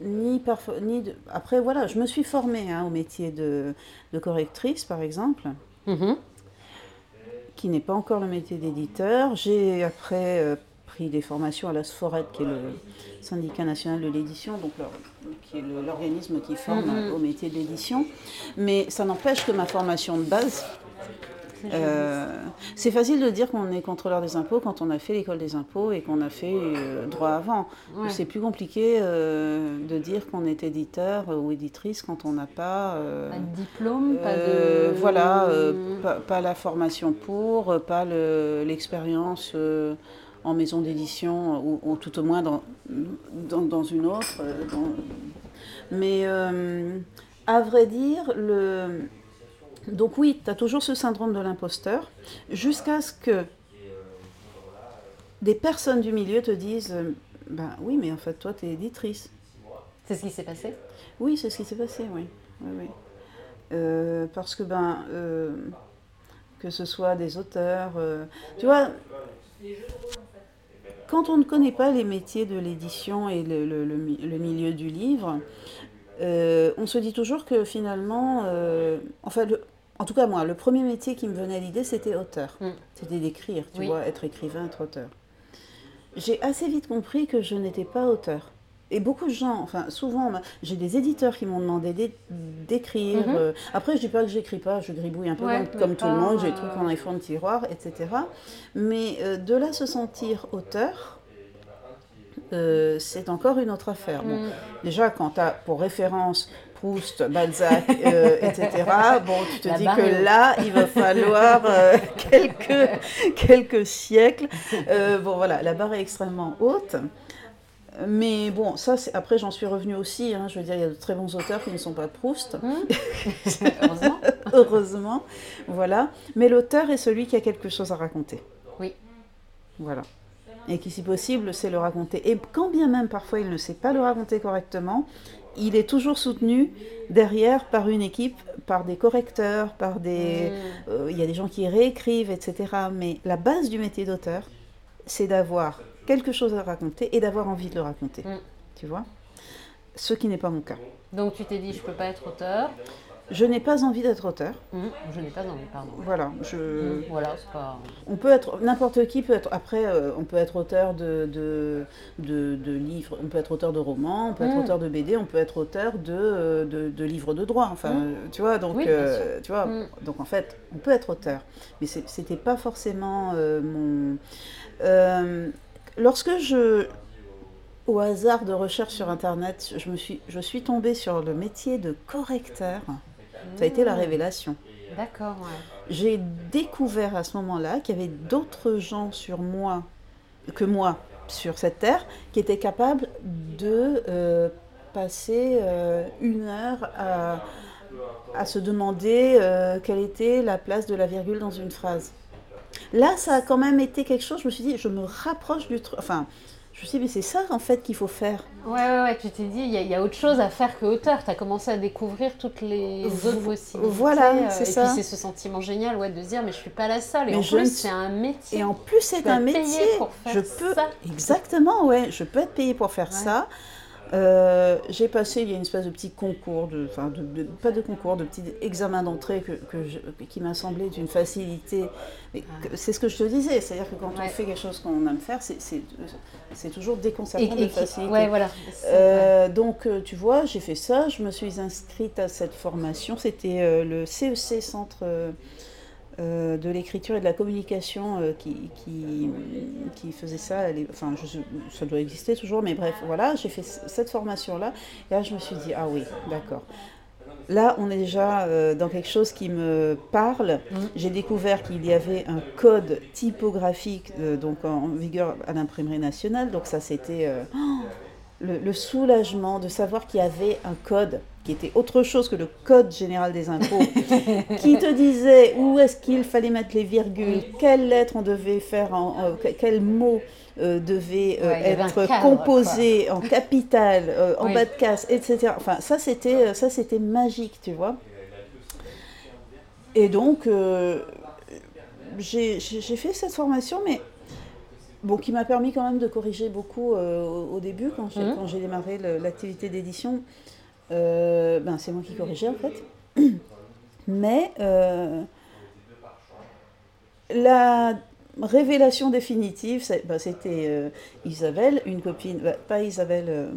Ni ni de- Après, voilà, je me suis formée hein, au métier de, de correctrice, par exemple Mhm. qui n'est pas encore le métier d'éditeur. J'ai après euh, pris des formations à la SFORET, qui est le syndicat national de l'édition, donc leur- qui est l'organisme qui forme Mhm. au métier de l'édition. Mais ça n'empêche que ma formation de base, c'est facile de dire qu'on est contrôleur des impôts quand on a fait l'école des impôts et qu'on a fait droit avant. C'est plus compliqué de dire qu'on est éditeur ou éditrice quand on n'a pas... pas de diplôme, pas de... Voilà, pas, la formation pour, pas l'expérience en maison d'édition ou, tout au moins dans, dans, une autre. Euh, mais euh, à vrai dire, le... donc oui, tu as toujours ce syndrome de l'imposteur jusqu'à ce que des personnes du milieu te disent ben oui, mais en fait, toi, tu es éditrice. C'est ce qui s'est passé? Oui, c'est ce qui s'est passé, oui. oui, euh, parce que, ben, que ce soit des auteurs, tu vois, quand on ne connaît pas les métiers de l'édition et le, milieu du livre, euh, on se dit toujours que finalement, euh, enfin, en tout cas moi, le premier métier qui me venait à l'idée, c'était auteur. Mm. C'était d'écrire, tu vois, être écrivain, être auteur. J'ai assez vite compris que je n'étais pas auteur. Et beaucoup de gens, enfin souvent, j'ai des éditeurs qui m'ont demandé d'écrire. Mm-hmm. Euh, après, je dis pas que j'écris pas, je gribouille un peu comme, tout le monde, j'ai des trucs en iPhone tiroir, etc. Mais euh, de là se sentir auteur, euh, c'est encore une autre affaire. Bon, mm. Déjà, quand tu as pour référence Proust, Balzac, etc., bon, tu te dis que là, il va falloir quelques, quelques siècles. bon, voilà, la barre est extrêmement haute. Mais bon, ça, après, j'en suis revenue aussi. Hein. je veux dire, il y a de très bons auteurs qui ne sont pas Proust. Mmh. Heureusement. Heureusement. Voilà. Mais l'auteur est celui qui a quelque chose à raconter. Oui. Voilà. Et qui, si possible, sait le raconter. Et quand bien même, parfois, il ne sait pas le raconter correctement, il est toujours soutenu derrière par une équipe, par des correcteurs, par des... Mmh. Euh, il y a des gens qui réécrivent, etc. Mais la base du métier d'auteur, c'est d'avoir quelque chose à raconter et d'avoir envie de le raconter. Mm. Tu vois? Ce qui n'est pas mon cas. Donc tu t'es dit, je ne peux pas être auteur je n'ai pas envie d'être auteur. Mm. Je n'ai pas envie, pardon. Voilà, je. Mm. Voilà, c'est pas. On peut être n'importe qui peut être. Après, euh, on peut être auteur de de, de, livres, on peut être auteur de romans, on peut être auteur de BD, on peut être auteur de, euh, de, livres de droit. Enfin, tu vois, donc euh, tu vois, donc en fait, on peut être auteur, mais c'était pas forcément mon lorsque je, au hasard de recherche sur Internet, je, me suis, je suis tombée sur le métier de correcteur. Ça a été la mmh. révélation. D'accord. J'ai découvert à ce moment-là qu'il y avait d'autres gens sur moi que moi sur cette terre qui étaient capables de euh, passer euh, une heure à, à se demander euh, quelle était la place de la virgule dans une phrase. Là, ça a quand même été quelque chose, je me suis dit, je me rapproche du truc. Enfin, je me suis dit, mais c'est ça en fait qu'il faut faire. Ouais, ouais, ouais, tu t'es dit, il y, a autre chose à faire que auteur. Tu as commencé à découvrir toutes les autres possibilités. Voilà, euh, c'est ça. Et puis c'est ce sentiment génial ouais, de se dire, mais je suis pas la seule. Et en plus, c'est un métier. Et en plus, c'est un métier. Pour faire je peux... Ça. Exactement, ouais. Je peux être payée pour faire ça. Euh, j'ai passé, il y a une espèce de petit concours, de, enfin de, pas de concours, de petit examen d'entrée que, qui m'a semblé d'une facilité. Ah. C'est ce que je te disais, c'est-à-dire que quand on fait quelque chose qu'on aime faire, c'est toujours déconcertant de facilité. Ouais, voilà. Euh, donc, euh, tu vois, j'ai fait ça, je me suis inscrite à cette formation, c'était le CEC, e Centre euh, de l'écriture et de la communication euh, qui, qui, faisait ça. enfin, ça doit exister toujours, mais bref, voilà, j'ai fait cette formation-là. Et là, je me suis dit, ah oui, d'accord. Là, on est déjà euh, dans quelque chose qui me parle. Mmh. J'ai découvert qu'il y avait un code typographique donc en, vigueur à l'imprimerie nationale. Donc ça, c'était le, soulagement de savoir qu'il y avait un code qui était autre chose que le code général des impôts, qui te disait où est-ce qu'il fallait mettre les virgules, quelles lettres on devait faire, en, quels mots euh, devaient euh, être composés en capital, euh, en bas de casse, etc. Enfin, ça c'était, ça c'était magique, tu vois. Et donc, j'ai fait cette formation, mais bon, qui m'a permis quand même de corriger beaucoup au, début, quand j'ai mmh. démarré l'activité d'édition. Euh, ben, c'est moi qui corrigeais en fait. Mais euh, la révélation définitive, ben, c'était euh, Isabelle, une copine, ben, pas Isabelle,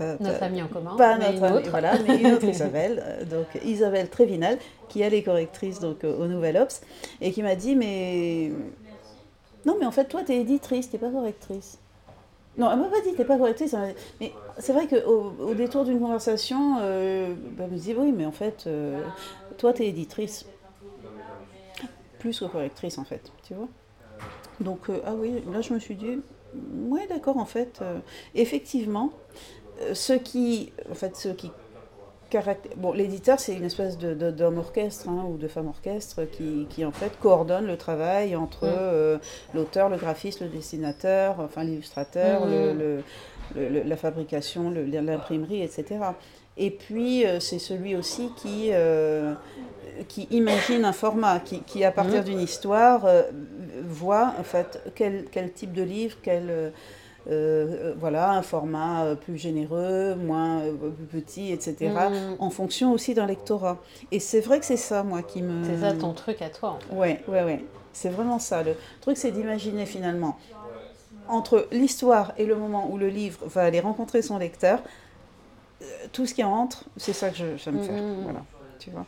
notre amie en commun. Pas notre amie, voilà, mais une autre Isabelle, euh, donc Isabelle Trévinal, qui elle est correctrice donc, au Nouvel Ops, et qui m'a dit Mais. Non, mais en fait, toi, tu es éditrice, tu pas correctrice. Non, elle m'a pas dit, t'es pas correctrice. Mais c'est vrai qu'au au détour d'une conversation, euh, bah, elle me dit, oui, mais en fait, euh, toi, tu es éditrice. Plus que correctrice, en fait, tu vois. Donc, euh, ah oui, là, je me suis dit, ouais, d'accord, en fait, effectivement, ceux qui, en fait, ceux qui Bon, l'éditeur, c'est une espèce d'homme orchestre hein, ou de femme orchestre qui, en fait coordonne le travail entre mm. euh, l'auteur, le graphiste, le dessinateur, enfin l'illustrateur, mm. la fabrication, l'imprimerie, etc. Et puis, euh, c'est celui aussi qui, euh, qui imagine un format, qui, à partir mm. d'une histoire, voit en fait quel, quel, type de livre, quel euh, voilà, un format euh, plus généreux, moins euh, petit, etc., mm. en fonction aussi d'un lectorat. Et c'est vrai que c'est ça, moi, qui me... C'est ça ton truc à toi. Oui, Ouais, ouais, ouais. C'est vraiment ça. Le truc, c'est d'imaginer finalement, entre l'histoire et le moment où le livre va aller rencontrer son lecteur, tout ce qui entre, c'est ça que j'aime faire. Mm, mm, voilà, tu vois.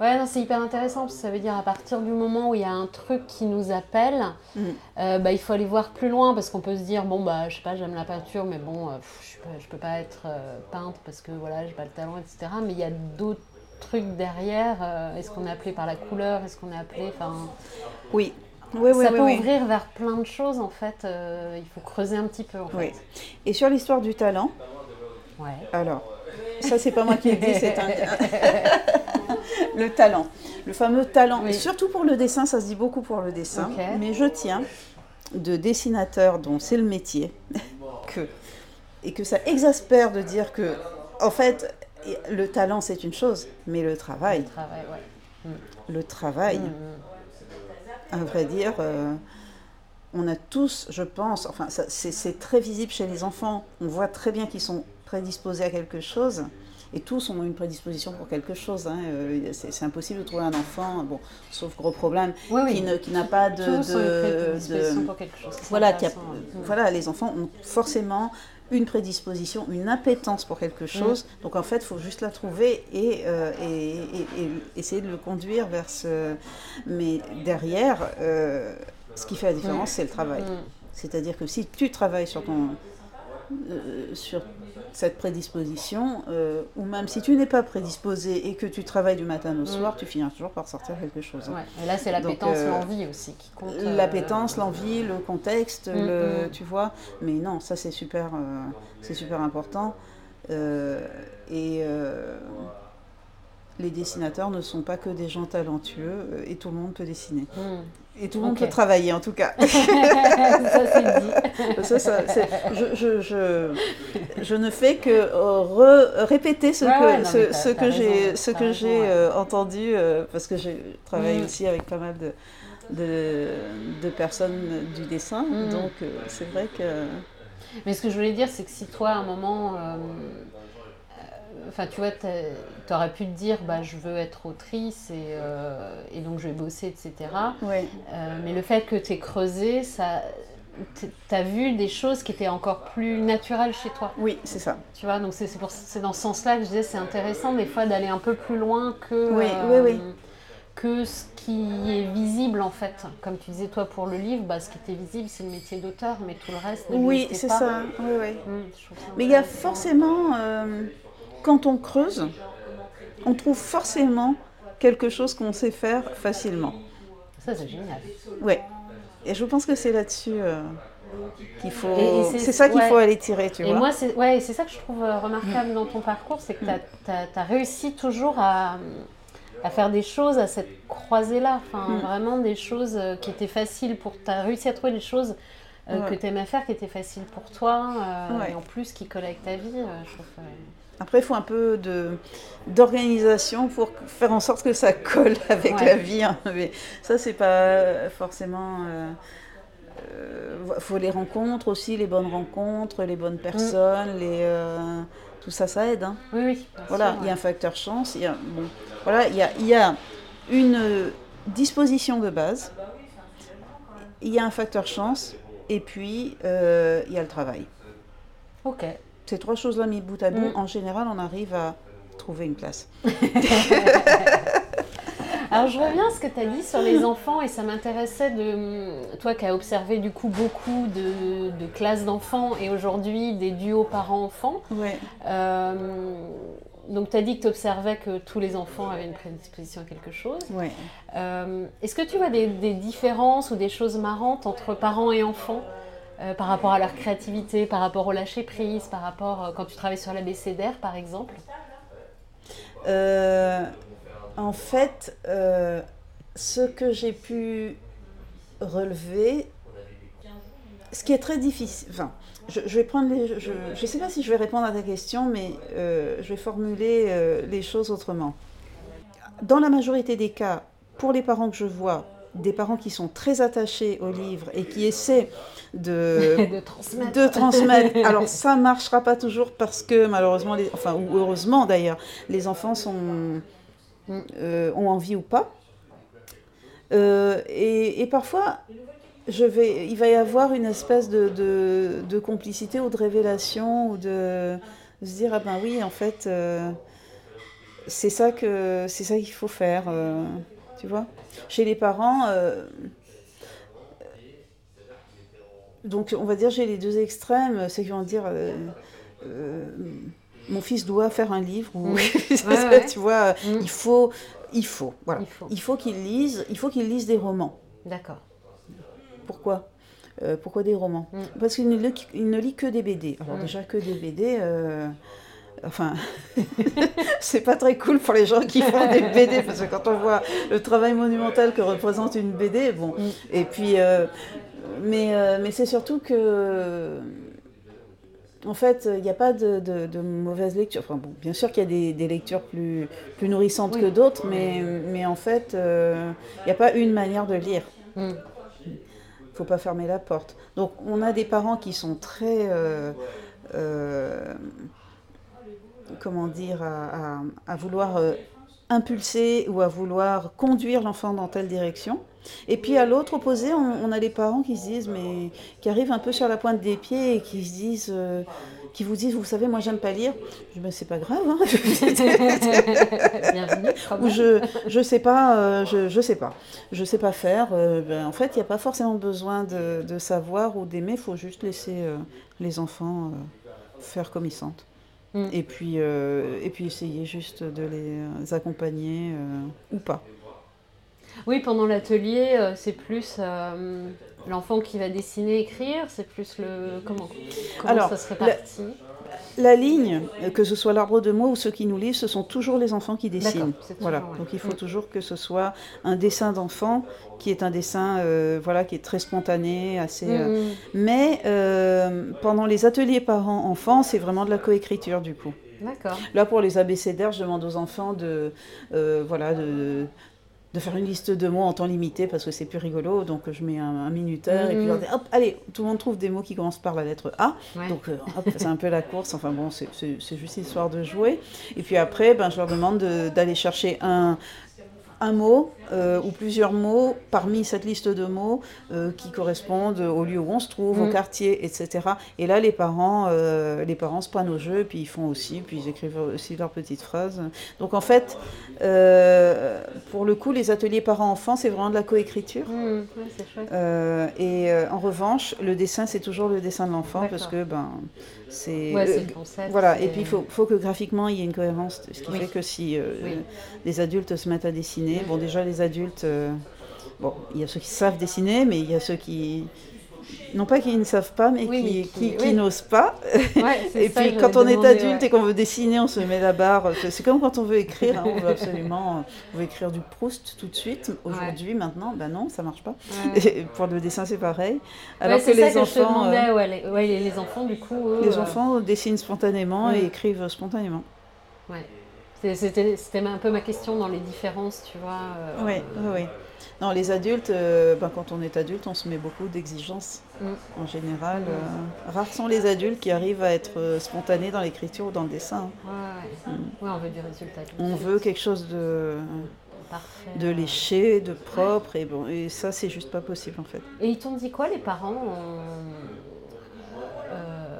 Ouais, c'est hyper intéressant parce que ça veut dire à partir du moment où il y a un truc qui nous appelle, mm. euh, bah, il faut aller voir plus loin parce qu'on peut se dire bon bah je sais pas j'aime la peinture mais bon euh, je, peux, peux pas être euh, peintre parce que voilà j'ai pas le talent etc. Mais il y a d'autres trucs derrière. est-ce qu'on est appelé par la couleur Est-ce qu'on est appelé enfin oui. Oui, ça peut ouvrir vers plein de choses en fait. il faut creuser un petit peu en fait. Et sur l'histoire du talent. Ouais. Alors, ça c'est pas moi qui le dis, c'est un. le talent. Le fameux talent. Et surtout pour le dessin, ça se dit beaucoup pour le dessin. Mais je tiens de dessinateur dont c'est le métier que, et que ça exaspère de dire que, en fait, le talent c'est une chose, mais le travail. Le travail, mm. Le travail. Mm, mm. À vrai dire. Euh, on a tous, je pense, enfin c'est très visible chez les enfants, on voit très bien qu'ils sont prédisposés à quelque chose, et tous ont une prédisposition pour quelque chose. Hein. Euh, c'est impossible de trouver un enfant, bon, sauf gros problème, qui n'a pas de, de, pour quelque chose. Voilà, voilà, les enfants ont forcément une prédisposition, une appétence pour quelque chose. Mm. Donc en fait, il faut juste la trouver euh, et, et, essayer de le conduire vers ce. Mais derrière, euh, ce qui fait la différence, mm. c'est le travail. Mm. C'est-à-dire que si tu travailles sur ton, euh, sur cette prédisposition, euh, ou même si tu n'es pas prédisposé et que tu travailles du matin au soir, mm. tu finiras toujours par sortir quelque chose. Hein. Et là, c'est l'appétence, euh, l'envie aussi qui compte. L'appétence, l'envie, le contexte, mm, le, mm. tu vois. Mais non, ça c'est super, c'est super important. et les dessinateurs ne sont pas que des gens talentueux et tout le monde peut dessiner. Et tout le monde peut travailler en tout cas. ça c'est dit. Ça, ça, je, je, je, je, ne fais que euh, répéter ce que, ce, ce que j'ai, ce que j'ai euh, entendu euh, parce que j'ai travaillé mm. aussi avec pas mal de, de, de personnes du dessin. Mm. Donc c'est vrai que. Mais ce que je voulais dire, c'est que si toi à un moment Enfin, tu vois, tu aurais pu te dire, bah, je veux être autrice et, euh, et donc je vais bosser, etc. Ouais. Euh, mais le fait que tu aies creusé, ça, tu as vu des choses qui étaient encore plus naturelles chez toi. Oui, c'est ça. Tu vois, donc c'est dans ce sens-là que je disais, c'est intéressant des fois d'aller un peu plus loin que, oui, oui, oui. Euh, que ce qui est visible en fait. Comme tu disais toi pour le livre, bah, ce qui était visible c'est le métier d'auteur, mais tout le reste ne Oui, c'est ça. Oui, oui. Hum, mais il y a forcément quand on creuse, on trouve forcément quelque chose qu'on sait faire facilement. Ça, c'est génial. Oui. Et je pense que c'est là-dessus euh, qu'il faut. C'est ça qu'il faut aller tirer, tu et vois. moi, c'est ouais, ça que je trouve euh, remarquable dans ton parcours, c'est que tu as, réussi toujours à, à, faire des choses à cette croisée-là. Enfin, mm. vraiment des choses euh, qui étaient faciles pour. Tu as réussi à trouver des choses. que tu aimais faire, qui étaient faciles pour toi, et en plus qui collaient avec ta vie. je trouve, après, il faut un peu d'organisation pour faire en sorte que ça colle avec la vie. Hein. Mais ça, c'est pas forcément. Il euh, euh, faut les rencontres aussi, les bonnes rencontres, les bonnes personnes, mm. les, euh, tout ça, ça aide. Hein. Oui, oui. Voilà, il y a un facteur chance. Il y a, voilà, il y a, il y a une disposition de base, il y a un facteur chance, et puis il y a le travail. Ok. Ces trois choses-là mis bout à bout, mm. en général, on arrive à trouver une place. Alors je reviens à ce que tu as dit sur les enfants et ça m'intéressait de toi qui as observé du coup beaucoup de, classes d'enfants et aujourd'hui des duos parents-enfants. Ouais. Euh, donc tu as dit que tu observais que tous les enfants avaient une prédisposition à quelque chose. Ouais. Euh, est-ce que tu vois des, différences ou des choses marrantes entre parents et enfants? Euh, par rapport à leur créativité, par rapport au lâcher prise, par rapport quand tu travailles sur l'ABCDR par exemple en fait, euh, ce que j'ai pu relever, ce qui est très difficile, je, vais prendre je ne sais pas si je vais répondre à ta question, mais euh, je vais formuler euh, les choses autrement. Dans la majorité des cas, pour les parents que je vois, des parents qui sont très attachés au livre et qui essaient de, de transmettre. Alors ça marchera pas toujours parce que malheureusement, les, enfin ou heureusement d'ailleurs, les enfants sont euh, ont envie ou pas. Euh, et, parfois, je vais, il va y avoir une espèce de, de, complicité ou de révélation ou de, se dire ah ben oui en fait euh, c'est ça que c'est ça qu'il faut faire tu vois chez les parents donc on va dire j'ai les deux extrêmes ceux qui vont dire mon fils doit faire un livre ou tu vois, mm. il faut, il faut, voilà, il faut, qu'il lise, il faut qu'il lise des romans. D'accord. Pourquoi? Euh, Pourquoi des romans? Mm. Parce qu'il ne, ne, lit que des BD. Alors mm. déjà que des BD. Euh, enfin, c'est pas très cool pour les gens qui font des BD, parce que quand on voit le travail monumental que représente une BD, bon. Et puis, euh, mais, mais c'est surtout que en fait, il n'y a pas de, de, mauvaise lecture. Enfin, bon, bien sûr qu'il y a des, lectures plus, plus nourrissantes que d'autres, mais, mais en fait, il euh, n'y a pas une manière de lire. Il mm. ne faut pas fermer la porte. Donc, on a des parents qui sont très. Euh, euh, comment dire, à, à vouloir impulser ou à vouloir conduire l'enfant dans telle direction. Et puis à l'autre opposé, on, a les parents qui se disent, mais qui arrivent un peu sur la pointe des pieds et qui se disent, euh, qui vous disent, vous savez, moi j'aime pas lire. Je dis, ben, c'est pas grave. Hein. Ou je, je sais pas, euh, je, je sais pas, je sais pas faire. Euh, ben, en fait, il n'y a pas forcément besoin de, de savoir ou d'aimer. Il faut juste laisser les enfants faire comme ils sentent. Mm. Et puis, et puis essayer juste de les accompagner ou pas. Oui, pendant l'atelier, euh, c'est plus euh, l'enfant qui va dessiner, écrire, c'est plus le. Comment, comment ça se répartit la, ligne, que ce soit l'arbre de mots ou ceux qui nous lisent, ce sont toujours les enfants qui dessinent. Voilà. Donc il faut mm. toujours que ce soit un dessin d'enfant qui est un dessin euh, voilà, qui est très spontané, assez. Mm, mm. Mais pendant les ateliers parents-enfants, c'est vraiment de la coécriture du coup. D'accord. Là, pour les abécédaires, je demande aux enfants de, voilà, de, de faire une liste de mots en temps limité parce que c'est plus rigolo. Donc je mets un, minuteur et puis mhm. hop, allez, tout le monde trouve des mots qui commencent par la lettre A. Donc euh, c'est un peu la course. Enfin bon, c'est juste histoire de jouer. Et puis après, ben, je leur demande d'aller chercher un, un mot euh, ou plusieurs mots parmi cette liste de mots euh, qui correspondent au lieu où on se trouve, au mm. quartier, etc. Et là, les parents, euh, les parents se prennent au jeu, puis ils font aussi, puis ils écrivent aussi leurs petites phrases. Donc en fait, pour le coup, les ateliers parents-enfants, c'est vraiment de la coécriture. Mm. et en revanche, le dessin, c'est toujours le dessin de l'enfant parce que ben c'est voilà. Et puis il faut, faut, que graphiquement il y ait une cohérence, ce qui fait que si les adultes se mettent à dessiner, bon déjà les adultes, euh, bon, il y a ceux qui savent dessiner, mais il y a ceux qui, non pas qu'ils ne savent pas, mais qui, qui, n'osent pas. et puis quand on est adulte et qu'on veut dessiner, on se met la barre. C'est comme quand on veut écrire, hein, on veut absolument on veut écrire du Proust tout de suite. Aujourd'hui, maintenant, ben non, ça marche pas. Et pour le dessin, c'est pareil. Alors que les enfants, euh, les, les, enfants, du coup, les euh, enfants dessinent spontanément et écrivent spontanément. Ouais. C'était un peu ma question dans les différences, tu vois. oui, oui, oui. Non, les adultes, euh, ben, quand on est adulte, on se met beaucoup d'exigences. Mm. En général, euh, rares sont les adultes qui arrivent à être euh, spontanés dans l'écriture ou dans le dessin. Ouais, mm. on veut du résultat. On veut quelque chose de, de léché, de propre, et, bon, et ça, c'est juste pas possible en fait. Et ils t'ont dit quoi, les parents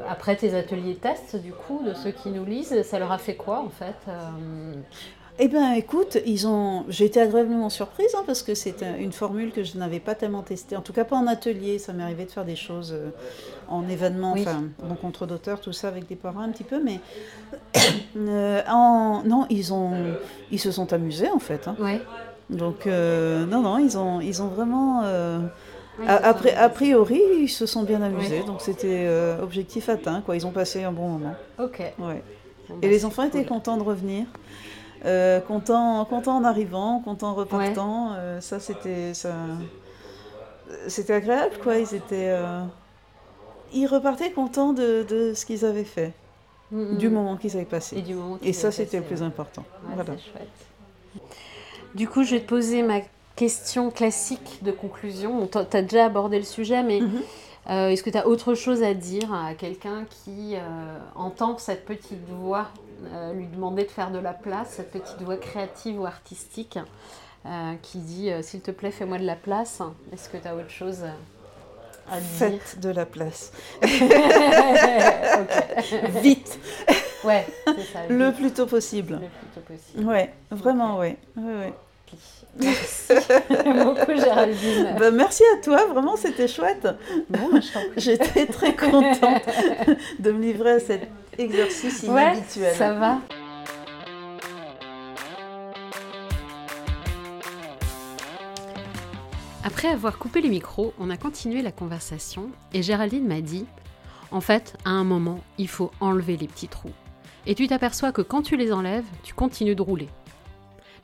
après tes ateliers tests, du coup, de ceux qui nous lisent, ça leur a fait quoi en fait eh bien, écoute, ils ont. J'ai été agréablement surprise hein, parce que c'est une formule que je n'avais pas tellement testée. En tout cas, pas en atelier. Ça m'est arrivé de faire des choses euh, en événement, enfin, rencontre d'auteurs, tout ça avec des parents un petit peu, mais euh, en... non, ils ont, ils se sont amusés en fait. Hein. Donc euh, non, non, ils ont, ils ont vraiment. après, a, priori, ils se sont bien amusés, donc c'était objectif atteint. Quoi. Ils ont passé un bon moment. Ok. Ouais. Et les enfants étaient contents de revenir? Euh, content, content en arrivant, content en repartant. Euh, ça, c'était ça... c'était agréable, quoi. Ils étaient, euh, ils repartaient contents de, de ce qu'ils avaient fait, du moment qu'ils avaient passé. Et, du moment Et ça, c'était le plus important. voilà. Du coup, je vais te poser ma question classique de conclusion. tu as déjà abordé le sujet, mais mm-hmm. est-ce que tu as autre chose à dire à quelqu'un qui entend cette petite voix euh, lui demander de faire de la place, cette petite voix créative ou artistique euh, qui dit euh, S'il te plaît, fais-moi de la place. Est-ce que tu as autre chose à dire Faites de la place. Vite Ouais, c'est ça. Le plus tôt possible. Le plus tôt possible. Ouais, vraiment, ouais. ouais, ouais. Merci beaucoup Géraldine. Bah, merci à toi, vraiment c'était chouette. Bon, J'étais très contente de me livrer à cet exercice inhabituel. Ouais, ça va. Après avoir coupé les micros, on a continué la conversation et Géraldine m'a dit En fait, à un moment, il faut enlever les petits trous. Et tu t'aperçois que quand tu les enlèves, tu continues de rouler.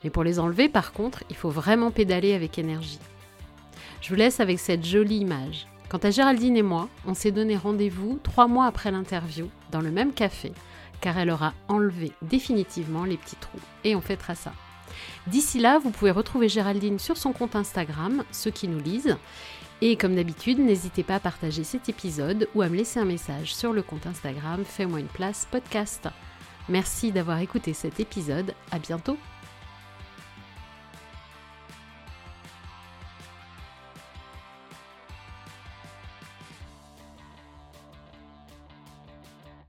Mais pour les enlever, par contre, il faut vraiment pédaler avec énergie. Je vous laisse avec cette jolie image. Quant à Géraldine et moi, on s'est donné rendez-vous trois mois après l'interview, dans le même café, car elle aura enlevé définitivement les petits trous. Et on fêtera ça. D'ici là, vous pouvez retrouver Géraldine sur son compte Instagram, ceux qui nous lisent. Et comme d'habitude, n'hésitez pas à partager cet épisode ou à me laisser un message sur le compte Instagram Fais-moi une place podcast. Merci d'avoir écouté cet épisode. À bientôt!